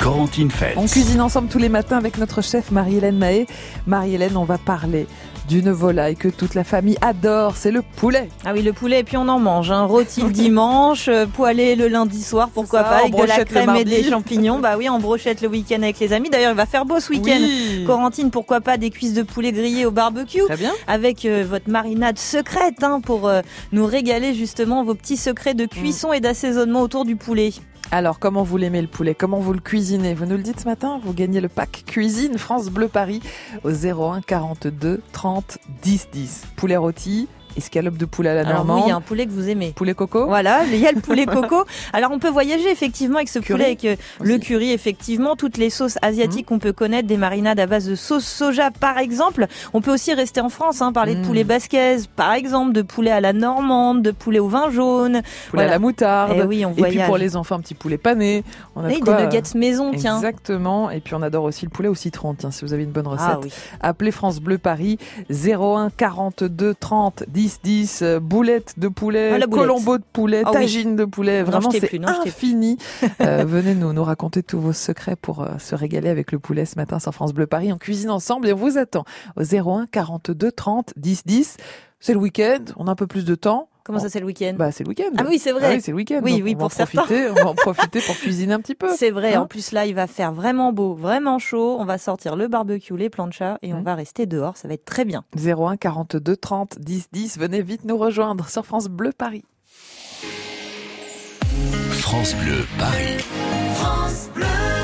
Corentine Fête. On cuisine ensemble tous les matins avec notre chef Marie-Hélène Mahé. Marie-Hélène, on va parler d'une volaille que toute la famille adore, c'est le poulet. Ah oui, le poulet, et puis on en mange. Hein. Rôti le dimanche, euh, poêlé le lundi soir, pourquoi ça, pas, avec de la crème et des champignons. Bah oui, en brochette le week-end avec les amis. D'ailleurs, il va faire beau ce week-end. Oui. Corentine, pourquoi pas des cuisses de poulet grillées au barbecue Très bien. avec euh, votre marinade secrète hein, pour euh, nous régaler justement vos petits secrets de cuisson et d'assaisonnement autour du poulet. Alors, comment vous l'aimez le poulet? Comment vous le cuisinez? Vous nous le dites ce matin Vous gagnez le pack cuisine France Bleu Paris au 01 42 30 10 10. Poulet rôti, escalope de poulet à la Alors oui, normande, il y a un poulet que vous aimez. poulet coco. Voilà, il y a le poulet coco. Alors on peut voyager effectivement avec ce Curry poulet, avec euh, le curry effectivement, toutes les sauces asiatiques qu'on peut connaître, des marinades à base de sauce soja par exemple. On peut aussi rester en France, hein, parler de Mm. poulet basquez par exemple, de poulet à la normande, de poulet au vin jaune. Poulet Voilà. à la moutarde. Eh oui, on Et puis voyage. pour les enfants, un petit poulet pané. On a de Et des nuggets maison, tiens. Exactement. Et puis on adore aussi le poulet au citron. Tiens, si vous avez une bonne recette. Ah oui. Appelez France Bleu Paris 01 42 30 10 10. euh, Boulettes de poulet, Ah, colombo de poulet, Ah oui. tagine de poulet. Vraiment, c'est infini. Euh, venez nous, nous raconter tous vos secrets pour euh, se régaler avec le poulet ce matin sur France Bleu Paris. On cuisine ensemble et on vous attend au 01 42 30 10 10. C'est le week-end, on a un peu plus de temps. Comment ça c'est le week-end Bah, c'est le week-end. Ah oui, c'est vrai. Ah oui, c'est le week-end. Oui, Donc, oui, on va pour en profiter, on va en profiter pour cuisiner un petit peu. C'est vrai, Hein en plus là il va faire vraiment beau, vraiment chaud, on va sortir le barbecue, les planchas et on va rester dehors, ça va être très bien. 01 42 30 10 10. Venez vite nous rejoindre sur France Bleu Paris. France Bleu Paris. I'm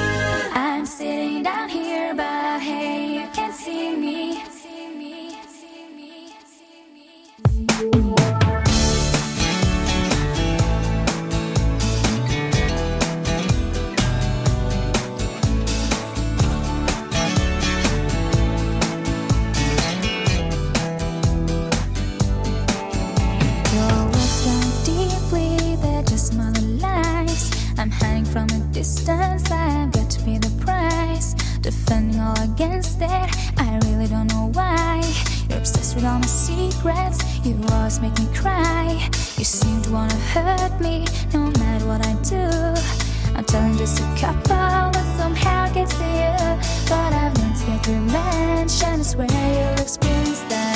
distance, I've got to pay the price. Defending all against it, I really don't know why. You're obsessed with all my secrets, you always make me cry. You seem to wanna hurt me, no matter what I do. I'm telling just a couple, but somehow gets to you. But I've learned to get revenge, and I swear you'll experience that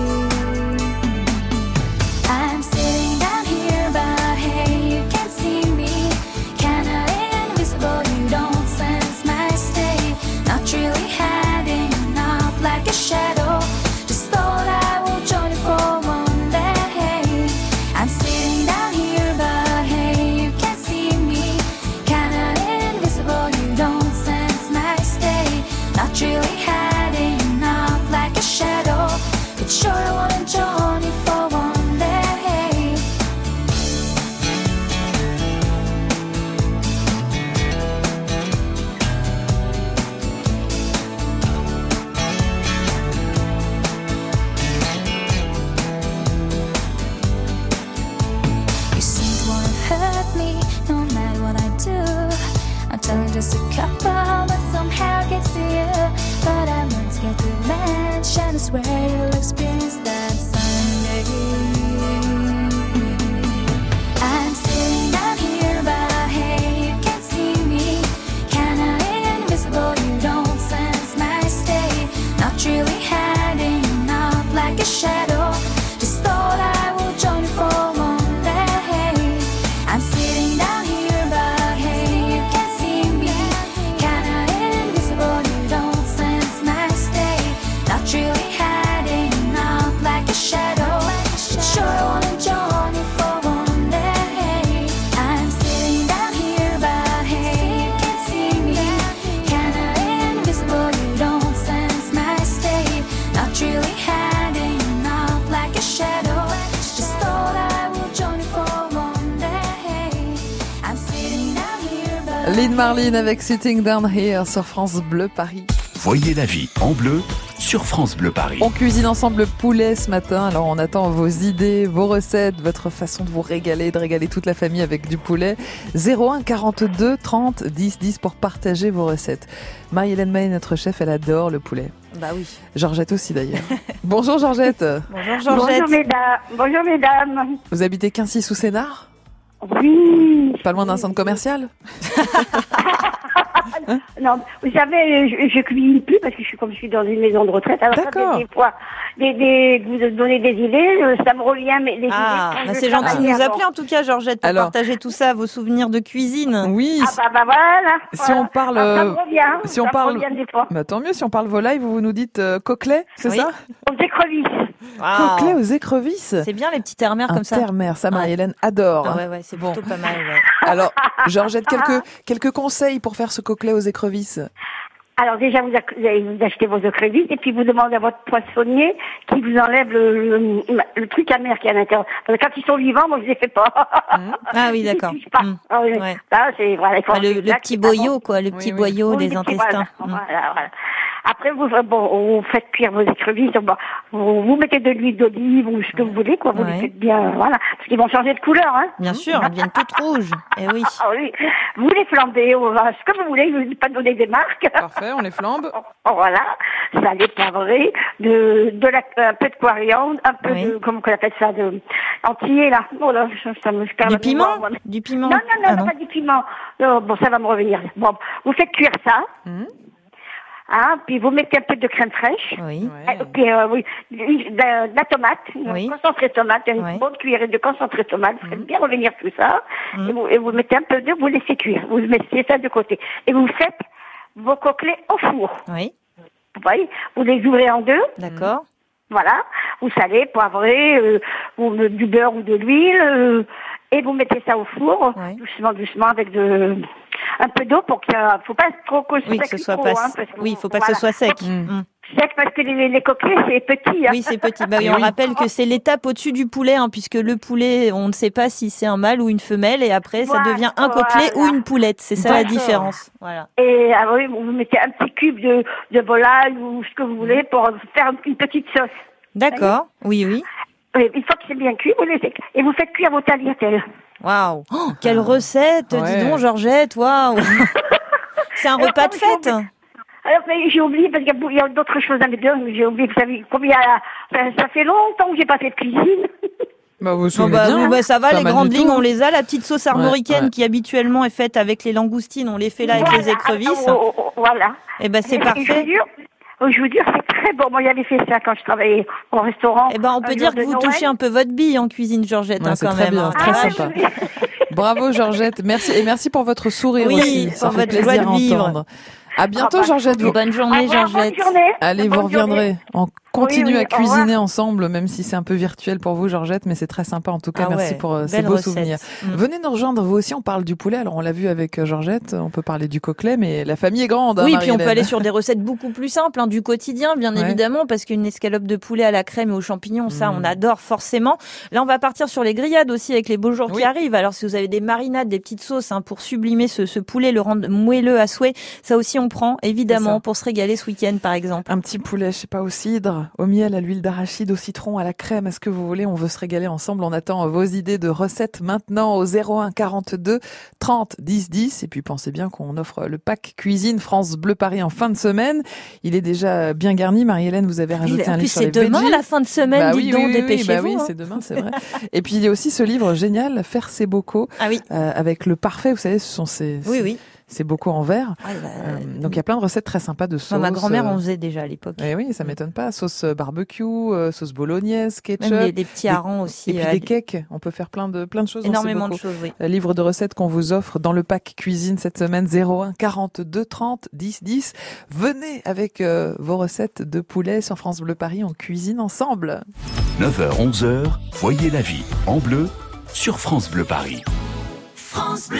Lynn Marlin avec Sitting Down Here sur France Bleu Paris. Voyez la vie en bleu sur France Bleu Paris. On cuisine ensemble le poulet ce matin, alors on attend vos idées, vos recettes, votre façon de vous régaler, de régaler toute la famille avec du poulet. 01 42 30 10 10 pour partager vos recettes. Marie-Hélène May, notre chef, elle adore le poulet. Bah oui. Georgette aussi d'ailleurs. Bonjour Georgette, Bonjour Georgette. Bonjour mesdames. Bonjour mesdames. vous habitez Quincy sous Sénard Oui. Pas loin d'un centre commercial? Non, vous savez, je, je cuisine plus parce que je suis comme je suis dans une maison de retraite. Alors D'accord. des fois, des, des, vous donnez des idées, euh, ça me revient mais des Ah, idées. bah c'est gentil de nous appeler en tout cas Georgette pour Alors. partager tout ça, vos souvenirs de cuisine. Oui. Ah bah, bah voilà. Si voilà. on parle, Ah, ça euh, me revient. si on ça me parle- revient des fois. Bah, tant mieux, si on parle volaille, vous, vous nous dites euh, coquelet, c'est Oui. ça? Aux écrevisses. Wow. Coquelet aux écrevisses C'est bien les petites terre-mères Un comme ça. terre-mère, ça Marie-Hélène adore. Ah ouais, ouais, c'est Bon. plutôt pas mal. ouais. Alors, Georgette, quelques, quelques conseils pour faire ce coquelet aux écrevisses Alors déjà, vous, achetez vos écrevisses et puis vous demandez à votre poissonnier qui vous enlève le, le, le truc amer qui est à l'intérieur. Parce que quand ils sont vivants, moi je les fais pas. Ah oui, d'accord. Ah oui. Ouais. Ça, c'est voilà. Ah, le, petit boyau, quoi, le petit oui. boyau Oui, des intestins. Voilà, Mm. voilà, voilà. Après, vous, euh, bon, vous faites cuire vos écrevisses. Bon, vous, vous mettez de l'huile d'olive ou ce que vous voulez, quoi. Vous Ouais. les faites bien, voilà. Parce qu'ils vont changer de couleur, hein. Bien sûr, elles deviennent toutes rouges. Eh oui. Ah oui. Vous les flambez, ou, ce que vous voulez. Je ne vais pas donner des marques. Parfait, on les flambe. Voilà, salé, poivré, de, de la, un peu de coriandre, un peu Oui. de, comment qu'on appelle ça, de, entier, là. Oh là, ça, ça me je perds Du piment moi. Du piment Non, non, non, Ah non, pas du piment. Non, bon, ça va me revenir. Bon, vous faites cuire ça. Mhm. Hein, puis vous mettez un peu de crème fraîche. Oui. Euh, puis, euh, oui, de, la tomate, Oui. concentré tomate, une Oui. bonne cuillerée de concentré tomate. Vous faites bien revenir tout ça. Mhm. Et, vous, et vous mettez un peu d'eau, vous laissez cuire. Vous mettez ça de côté. Et vous faites vos coquelets au four. Oui, Vous voyez, vous les ouvrez en deux. d'accord. Voilà, vous salez, poivrez, euh, vous mettez du beurre ou de l'huile, euh, et vous mettez ça au four, Ouais. doucement, doucement, avec de, un peu d'eau pour qu'il y a- faut pas trop que Oui, que ce soit pas, hein, parce que oui, il faut pas que ce soit sec. Mm. Sec parce que les, les coquelets c'est petit. Hein. Oui, c'est petit. Bah oui, on oui. rappelle que c'est l'étape au-dessus du poulet, hein, puisque le poulet, on ne sait pas si c'est un mâle ou une femelle, et après, ça devient un coquelet voilà. ou une poulette. C'est ça la différence. Voilà. Et ah oui, vous mettez un petit cube de, de volaille ou ce que vous voulez pour faire une petite sauce. D'accord. Oui, oui. Et une fois que c'est bien cuit, vous laissez et vous faites cuire vos tagliatelles. Waouh. Oh, quelle recette, Ouais. dis donc, Georgette. Waouh. c'est un Alors, repas de fête. Alors, mais j'ai oublié parce qu'il y a- d'autres choses à me dire, mais j'ai oublié, vous savez, combien, ça, ça fait longtemps que j'ai pas fait de cuisine. Bah, vous bah, bien oui, bah, ça va, Pas les grandes lignes, tout. on les a. La petite sauce armoricaine ouais. qui habituellement est faite avec les langoustines, on les fait là avec les écrevisses. oh, oh, voilà. Et ben c'est Et Je vous parfait. je vous jure, c'est très bon. Moi, j'avais fait ça quand je travaillais au restaurant. Eh ben, on peut dire que vous Noël. touchez un peu votre bille en cuisine, Georgette, Ouais, hein, quand très même. bien, hein. très Ah, sympa. oui. Bravo Georgette, merci et merci pour votre sourire Oui, aussi. pour Ça fait votre plaisir joie de à vivre. entendre. À bientôt Ah bah, Georgette. Bonne journée, Georgette. Bonne journée. Allez, Bonne vous reviendrez. journée. On continue Oui, oui, à cuisiner ensemble, même si c'est un peu virtuel pour vous, Georgette, mais c'est très sympa en tout cas. Ah Merci ouais, pour euh, ces beaux recette. souvenirs. Mm. Venez nous rejoindre, vous aussi, on parle du poulet. Alors, on l'a vu avec euh, Georgette, on peut parler du coquelet, mais la famille est grande. hein, Oui, puis on peut aller sur des recettes beaucoup plus simples, hein, du quotidien, bien Ouais. évidemment, parce qu'une escalope de poulet à la crème et aux champignons, ça, Mm. on adore forcément. Là, on va partir sur les grillades aussi avec les beaux jours Oui. qui arrivent. Alors, si vous avez des marinades, des petites sauces hein, pour sublimer ce, ce poulet, le rendre moelleux à souhait, ça aussi, on prend, évidemment, pour se régaler ce week-end, par exemple. Un petit poulet, je sais pas, au cidre, au miel, à l'huile d'arachide, au citron, à la crème, est-ce que vous voulez On veut se régaler ensemble. On attend vos idées de recettes maintenant au 01 42 30 10 10. Et puis pensez bien qu'on offre le pack cuisine France Bleu Paris en fin de semaine. Il est déjà bien garni. Marie-Hélène, vous avez rajouté un livre sur c'est les demain, veggies. la fin de semaine, Bah oui, donc, oui, bah oui, hein. c'est demain, c'est vrai. Et puis il y a aussi ce livre génial, Faire ses bocaux, Ah oui, euh, avec le parfait. Vous savez, ce sont ces, oui, ces, oui. ces bocaux en verre. Ouais, bah, Euh, donc il y a plein de recettes très sympas de sauces. moi, ma grand-mère euh, en faisait déjà à l'époque. eh oui, ça m'étonne pas. Sauce barbecue, euh, sauce bolognaise, ketchup. Même des, des petits des- harengs aussi. Et puis euh, des cakes. On peut faire plein de, plein de choses. ces énormément de choses, oui. Euh, Livre de recettes qu'on vous offre dans le pack cuisine cette semaine 01 42 30 10 10. Venez avec euh, vos recettes de poulet sur France Bleu Paris. On cuisine ensemble. 9h, 11h, voyez la vie en bleu sur France Bleu Paris. France Bleu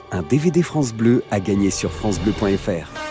Un DVD France Bleu à gagner sur francebleu.fr.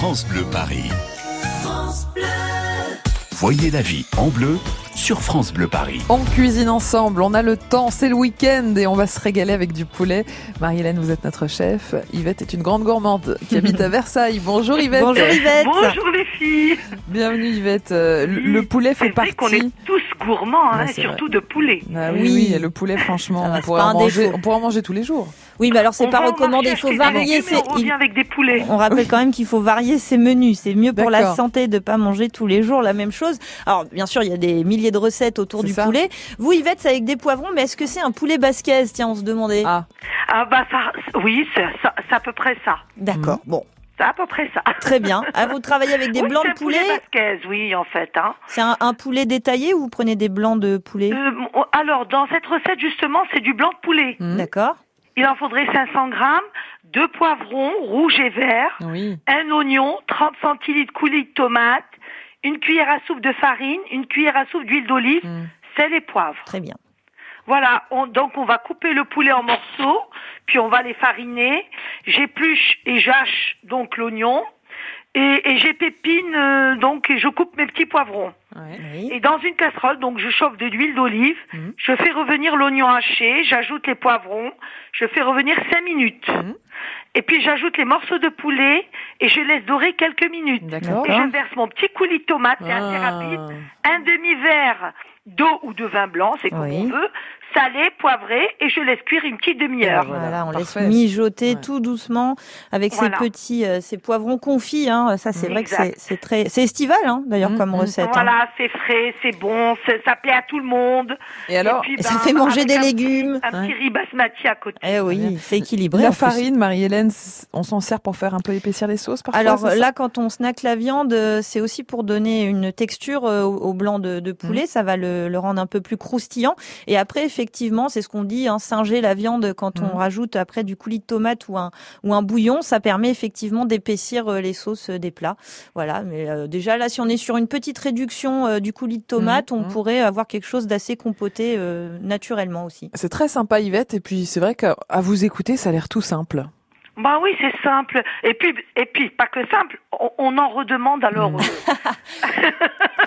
France Bleu Paris. Voyez la vie en bleu sur France Bleu Paris. On cuisine ensemble, on a le temps, c'est le week-end et on va se régaler avec du poulet. Marie-Hélène, vous êtes notre chef. Yvette est une grande gourmande qui habite à Versailles. Bonjour Yvette. Bonjour Yvette. Bonjour les filles. Bienvenue Yvette. Euh, le- le poulet fait C'est vrai qu'on partie. est tous gourmands, hein, Ouais, c'est surtout de poulet. Ah oui, Oui. oui, et le poulet, franchement, on pourrait, en manger, défaut. on pourrait en manger tous les jours. Oui, mais alors c'est pas recommandé, il faut varier ses... On revient avec des poulets. On rappelle quand même qu'il faut varier ses menus. C'est mieux pour la santé de pas manger tous les jours la même chose. Alors, bien sûr, il y a des milliers de recettes autour du ça. poulet. Vous, Yvette, c'est avec des poivrons, mais est-ce que c'est un poulet basquez Tiens, on se demandait. Ah, Ah bah ça, oui, c'est à peu près ça. D'accord. Bon, C'est à peu près ça. très bien. À vous travaillez avec des Oui, blancs c'est de un poulet poulet. basquez, oui, en fait. Hein. C'est un, un poulet détaillé ou vous prenez des blancs de poulet? Euh, bon, alors, dans cette recette, justement, c'est du blanc de poulet. Hmm. D'accord. Il en faudrait 500 grammes, deux poivrons, rouges et verts, oui. un oignon, 30 centilitres coulis de tomates, une cuillère à soupe de farine, une cuillère à soupe d'huile d'olive, Mm. sel et poivre. Très bien. Voilà, on- donc on va couper le poulet en morceaux, puis on va les fariner. J'épluche et j'hache donc l'oignon et, et j'épépine euh, donc et je coupe mes petits poivrons. Ouais. Oui. Et dans une casserole, donc je chauffe de l'huile d'olive, Mhm. je fais revenir l'oignon haché, j'ajoute les poivrons, je fais revenir 5 minutes. Mhm. Et puis j'ajoute les morceaux de poulet et je laisse dorer quelques minutes. Et je verse mon petit coulis de tomate, c'est assez Ah. rapide, un demi-verre d'eau ou de vin blanc, c'est comme Oui. on veut, salé, poivré, et je laisse cuire une petite demi-heure. Voilà, Voilà, on parfait. laisse mijoter Ouais. tout doucement avec Voilà. ces petits, euh, ces poivrons confits. Hein. Ça, c'est vrai que c'est- c'est très, c'est estival hein, d'ailleurs Mm, comme mm. recette. hein. Voilà, c'est frais, c'est bon, ça plaît à tout le monde. Et alors, puis, ça ben, fait manger des un- légumes. Un Ouais. petit riz basmati à côté. Eh oui, c'est équilibré. en la farine, Marie-Hélène, on s'en sert pour faire un peu épaissir les sauces parfois Alors là, quand on snack la viande, euh, c'est aussi pour donner une texture euh, au, au blanc de, de Mm. poulet. Ça va le, le rendre un peu plus croustillant. Et après, effectivement, c'est ce qu'on dit, hein, singer la viande quand on Mm. rajoute après du coulis de tomate ou un, ou un bouillon. Ça permet effectivement d'épaissir euh, les sauces euh, des plats. Voilà. Mais euh, déjà là, si on est sur une petite réduction euh, du coulis de tomate, on mm. pourrait avoir quelque chose d'assez compoté euh, naturellement aussi. C'est très sympa Yvette, et puis c'est vrai qu'à vous écouter, ça a l'air tout simple. Bah oui, c'est simple. Et puis, et puis, pas que simple, on, on en redemande alors. Mm.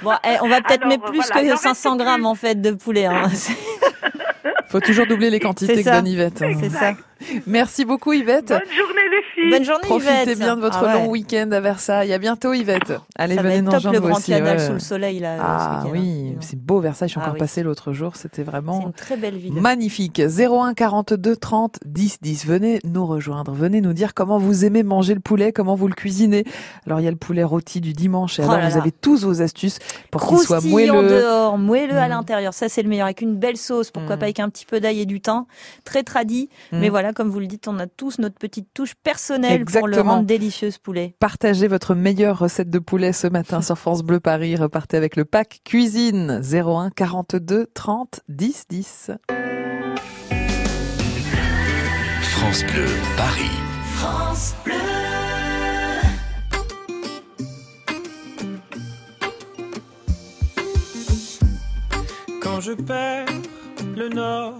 Bon, eh, on va peut-être mettre plus voilà, que reste 500 grammes plus. en fait de poulet. Hein. Faut toujours doubler les quantités que Yvette. hein. C'est ça. Merci beaucoup Yvette. Bonne journée les filles. Bonne journée Profitez Yvette. bien de votre Ah ouais. long week-end à Versailles. À bientôt Yvette. Allez, Ça va venez être nous top rejoindre le grand aussi. canal ouais. sous le soleil là. Ah ce oui, hein. c'est beau Versailles. Je suis Ah encore oui. passé l'autre jour. C'était vraiment une très belle ville. magnifique. 01 42 30 10 10. Venez nous rejoindre. Venez nous dire comment vous aimez manger le poulet, comment vous le cuisinez. Alors il y a le poulet rôti du dimanche. Et Oh alors là vous là. avez tous vos astuces pour qu'il soit moelleux. dehors, moelleux à Mm. l'intérieur. Ça, c'est le meilleur. Avec une belle sauce, pourquoi Mm. pas avec un petit peu d'ail et du thym. Très tradit. Mm. Mais voilà, comme vous le dites, on a tous notre petite touche personnelle pour le rendre délicieux, ce poulet. Partagez votre meilleure recette de poulet ce matin sur France Bleu Paris. Repartez avec le pack cuisine 01 42 30 10 10. France Bleu Paris. Quand je perds le nord,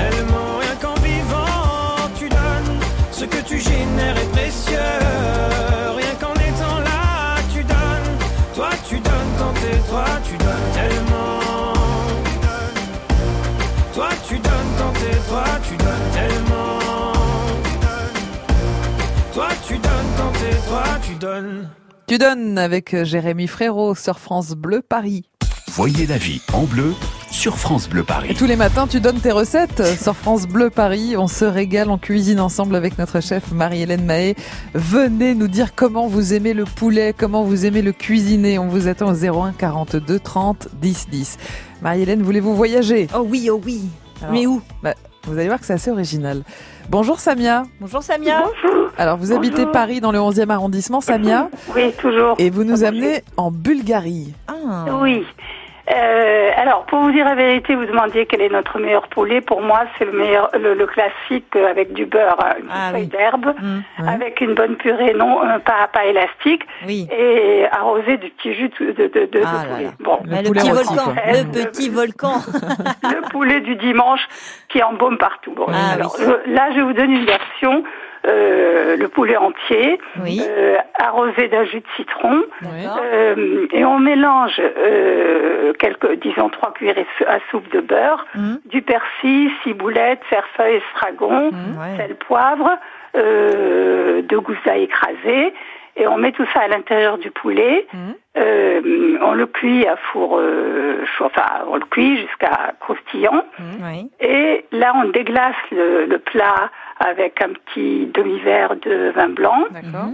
Tellement. Rien qu'en vivant, tu donnes. Ce que tu génères est précieux. Rien qu'en étant là, tu donnes. Toi, tu donnes quand t'es toi, tu donnes tellement. Toi, tu donnes quand t'es toi, tu donnes tellement. Toi, tu donnes quand t'es toi, tu donnes. Tu donnes avec Jérémy Frérot sur France Bleu Paris. Voyez la vie en bleu sur France Bleu Et Paris. tous les matins, tu donnes tes recettes sur France Bleu Paris. On se régale, on cuisine ensemble avec notre chef Marie-Hélène Mahé. Venez nous dire comment vous aimez le poulet, comment vous aimez le cuisiner. On vous attend au 01 42 30 10 10. Marie-Hélène, voulez-vous voyager? Oh oui, oh oui. Alors, Mais où? bah, Vous allez voir que c'est assez original. Bonjour Samia. Bonjour Samia. Alors vous habitez Paris dans le 11e arrondissement, Samia, Oui, toujours. et vous nous amenez en Bulgarie. Ah. Oui. Euh, alors, pour vous dire la vérité, vous demandiez quel est notre meilleur poulet. Pour moi, c'est le meilleur, le, le classique euh, avec du beurre, hein, une Ah feuille oui. d'herbe, Mm. Ouais. avec une bonne purée, non, euh, pas, pas élastique, Oui. et arrosé de petits jus de, de, de, de Ah poulet. là. Bon, Le Mais le poulet petit volcan, le petit volcan. le poulet du dimanche qui embaume partout. Bon, Ah alors, oui. je- là, je vous donne une version. Euh, le poulet entier, Oui. euh, arrosé d'un jus de citron. Euh, et on mélange euh, quelques, disons trois cuillerées à soupe de beurre, Mhm. du persil, ciboulette, cerfeuil, estragon, Ouais. sel, poivre, euh, deux gousses d'ail écrasées, et on met tout ça à l'intérieur du poulet. Mhm. Euh, on le cuit à four, euh, enfin on le cuit jusqu'à croustillant. Oui. Et là, on déglace le, le plat avec un petit demi-verre de vin blanc D'accord.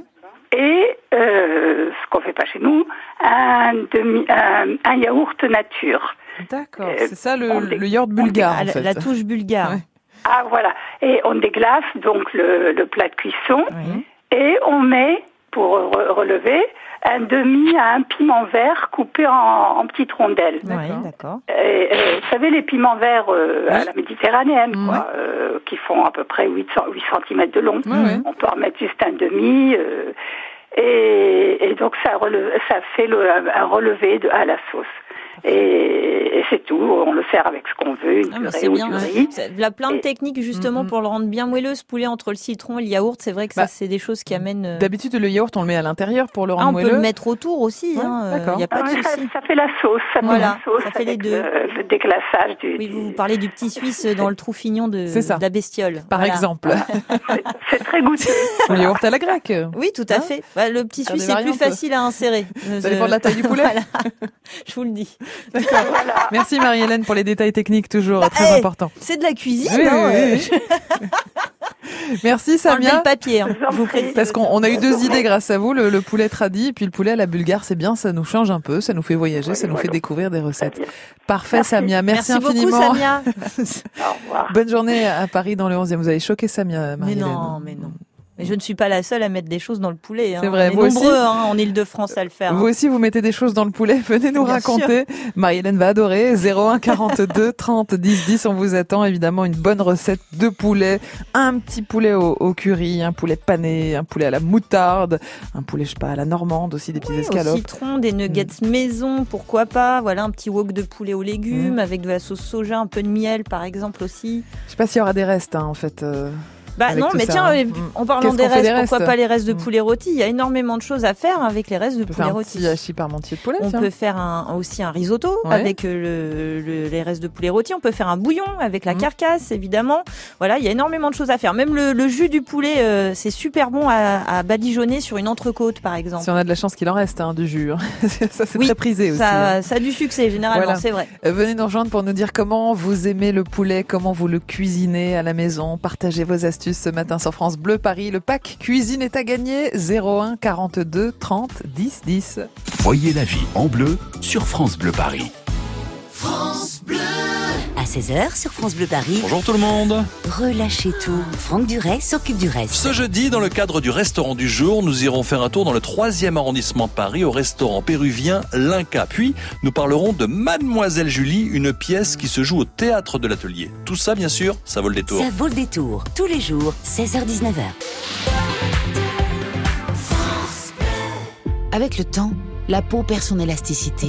et euh, ce qu'on fait pas chez nous, un demi, un, un yaourt nature. D'accord. Euh, C'est ça le, on dé- le yaourt bulgare la, touche bulgare. Ouais. Ah voilà. Et on déglace donc le, le plat de cuisson Oui. et on met pour re- relever un demi à un piment vert coupé en, en petites rondelles. D'accord. Et, euh, vous savez, les piments verts euh, à la méditerranéenne, Mm. quoi, euh, qui font à peu près 8, 8 cm de long. On peut en mettre juste un demi. euh, et, et donc, ça, releve- ça fait le- un relevé de, à la sauce. Et, et c'est tout. On le sert avec ce qu'on veut, une Ah, c'est ou bien. du riz. C'est- Il y a plein de Et- techniques justement Mhm. pour le rendre bien moelleux, ce poulet entre le citron et le yaourt. C'est vrai que Bah, ça, c'est des choses qui amènent. euh, D'habitude, le yaourt, on le met à l'intérieur pour le Ah, rendre on peut moelleux. le mettre autour aussi. Ouais, hein, euh, d'accord. Il n'y a pas Ah de ça, souci. ça fait la sauce. Ça Voilà, fait la sauce ça fait les deux. Le, le déglaçage du. Oui, vous, parlez du petit Suisse dans le trou fignon de, de la bestiole. Par Voilà. exemple. C'est- très goûteux. Ou le yaourt à la grecque. Oui, tout à Hein fait. Bah, le petit Faire Suisse est plus facile à insérer. Ça dépend de la taille du poulet. Voilà. Je vous le dis. D'accord. Merci Marie-Hélène pour les détails techniques toujours très Bah, eh, importants. C'est de la cuisine. Oui, hein, oui, oui. Merci Samia. le papier. hein. Vous. Parce qu'on on a eu deux idées grâce à vous, le, le poulet tradi et puis le poulet à la bulgare, c'est bien, ça nous change un peu, ça nous fait voyager, ça nous fait découvrir des recettes. Parfait Samia, merci, Merci beaucoup, infiniment. Samia. Au revoir. Bonne journée à Paris dans le 11e. Vous avez choqué Samia, Mais Marie-Hélène. non, mais non. Mais je ne suis pas la seule à mettre des choses dans le poulet. hein. C'est vrai, On est vous aussi. nombreux hein, en Ile-de-France à le faire. hein. Vous aussi, vous mettez des choses dans le poulet. Venez nous Bien raconter. Marie-Hélène va adorer. 01 42 30 10 10. On vous attend évidemment une bonne recette de poulet. Un petit poulet au, au curry, un poulet pané, un poulet à la moutarde, un poulet, je sais pas, à la normande aussi, des petites Au escalopes. citron, des nuggets Mm. maison, pourquoi pas. Voilà, un petit wok de poulet aux légumes avec de la sauce soja, un peu de miel par exemple aussi. Je sais pas s'il y aura des restes, hein, en fait. euh. Bah non, mais ça, tiens, hein. euh, Mm. en parlant des restes, pourquoi pas les restes de Mm. poulet rôti? Il y a énormément de choses à faire avec les restes de poulet un rôti. petit hachis parmentier de poulet. On tiens. peut faire un, aussi un risotto Ouais. avec euh, le, le- les restes de poulet rôti. On peut faire un bouillon avec la Mhm. carcasse, évidemment. Voilà, il y a énormément de choses à faire. Même le, le jus du poulet, euh, c'est super bon à, à badigeonner sur une entrecôte, par exemple. Si on a de la chance qu'il en reste, hein, du jus. hein. ça, c'est Oui, très prisé aussi. ça, hein. ça a du succès, généralement, Voilà. c'est vrai. Euh, Venez nous rejoindre pour nous dire comment vous aimez le poulet, comment vous le cuisinez à la maison. Partagez vos astuces ce matin sur France Bleu Paris. Le pack cuisine est à gagner 01 42 30 10 10. Voyez la vie en bleu sur France Bleu Paris. À 16h sur France Bleu Paris, Bonjour tout le monde. relâchez tout. Franck Duret s'occupe du reste. Ce jeudi, dans le cadre du restaurant du jour, nous irons faire un tour dans le 3e arrondissement de Paris au restaurant péruvien L'Inca. Puis, nous parlerons de Mademoiselle Julie, une pièce qui se joue au théâtre de l'atelier. Tout ça, bien sûr, ça vaut le détour. Ça vaut le détour. Tous les jours, 16h-19h. Avec le temps, la peau perd son élasticité.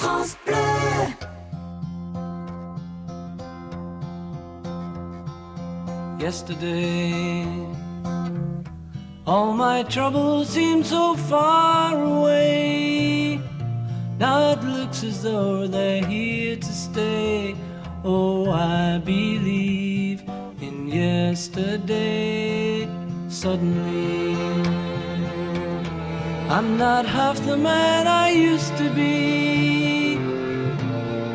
France Bleu. Yesterday, all my troubles seem so far away. Now it looks as though they're here to stay. Oh, I believe in yesterday. Suddenly, I'm not half the man I used to be.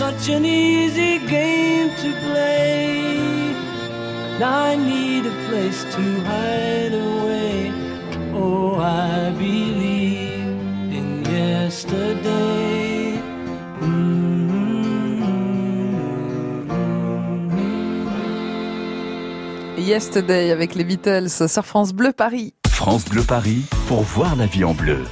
Such an easy game to play. Now I need a place to hide away. Oh, I believe in yesterday. Yesterday avec les Beatles sur France Bleu Paris. France Bleu Paris pour voir la vie en bleu.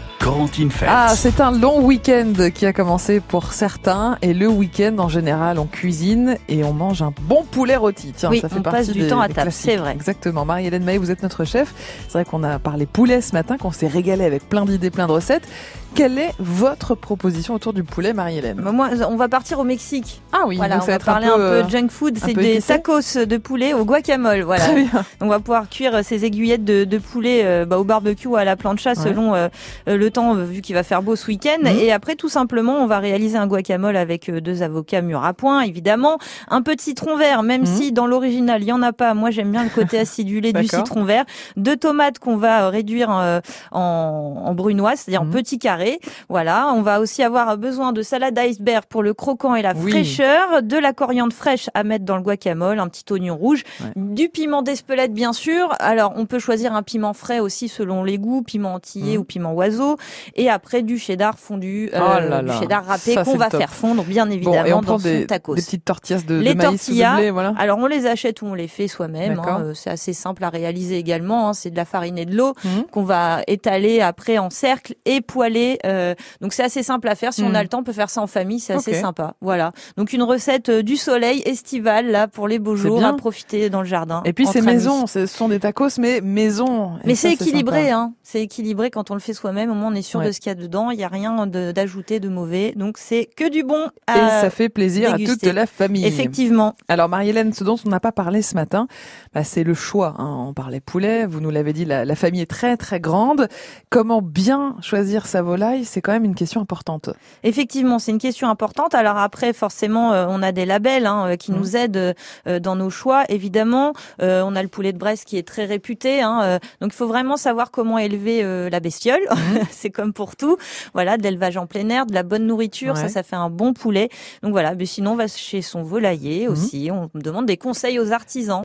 Ah, c'est un long week-end qui a commencé pour certains et le week-end en général on cuisine et on mange un bon poulet rôti. Tiens, Oui, ça fait on partie passe du des- temps à table, c'est vrai. Exactement. Marie-Hélène Maé, vous êtes notre chef. C'est vrai qu'on a parlé poulet ce matin, qu'on s'est régalé avec plein d'idées, plein de recettes. Quelle est votre proposition autour du poulet, Marie-Hélène Moi, on va partir au Mexique. Ah oui, Voilà, donc on ça va va être parler un un peu, peu, euh, junk food. un C'est peu des épicé tacos de poulet au guacamole. Voilà. Très bien. On va pouvoir cuire ces aiguillettes de, de poulet euh, bah, au barbecue ou à la plancha Ouais. selon euh, euh, le le temps euh, vu qu'il va faire beau ce week-end. Mhm. Et après, tout simplement, on va réaliser un guacamole avec euh, deux avocats mûrs à point, évidemment, un peu de citron vert, même Mhm. si dans l'original il y en a pas. Moi, j'aime bien le côté acidulé du citron vert. Deux tomates qu'on va euh, réduire en, en brunoise, c'est-à-dire Mhm. en petits carrés. Voilà. On va aussi avoir besoin de salade iceberg pour le croquant et la Oui. fraîcheur, de la coriandre fraîche à mettre dans le guacamole, un petit oignon rouge, Ouais. du piment d'Espelette bien sûr. Alors on peut choisir un piment frais aussi selon les goûts, piment antillais Mhm. ou piment oiseau, et après du cheddar fondu, euh, Oh là du cheddar râpé qu'on va top. faire fondre bien Bon, évidemment et on dans son des, tacos. des petites tortillas de, Les de maïs ou tortillas, de blé, voilà. Alors on les achète ou on les fait soi-même. Hein, euh, c'est assez simple à réaliser également. hein, c'est de la farine et de l'eau Mhm. qu'on va étaler après en cercle et poêler. euh, donc c'est assez simple à faire. Si on Mhm. a le temps, on peut faire ça en famille. C'est assez sympa. Voilà. Donc une recette euh, du soleil estivale là pour les beaux jours bien. à profiter dans le jardin. Et puis c'est maison, ce sont des tacos, mais maison. Et Mais c'est équilibré, hein. C'est équilibré quand on le fait soi-même. Au moins, on est sûr Ouais. de ce qu'il y a dedans. Il y a rien d'ajouté de mauvais. Donc, c'est que du bon. Et à ça fait plaisir à toute la famille. Effectivement. Alors Marie-Hélène, ce dont on n'a pas parlé ce matin, bah, c'est le choix. hein. On parlait poulet, vous nous l'avez dit, la, la famille est très très grande. Comment bien choisir sa volaille, c'est quand même une question importante. Effectivement, c'est une question importante. Alors après, forcément, euh, on a des labels hein, euh, qui Mhm. nous aident euh, dans nos choix. Évidemment, on a le poulet de Brest qui est très réputé. hein, donc, il faut vraiment savoir comment élever la bestiole. c'est comme pour tout. Voilà, de l'élevage en plein air, de la bonne nourriture, Ouais. ça, ça fait un bon poulet. Donc voilà. Mais sinon, on va chez son volailler Mhm. aussi. On demande des conseils aux artisans.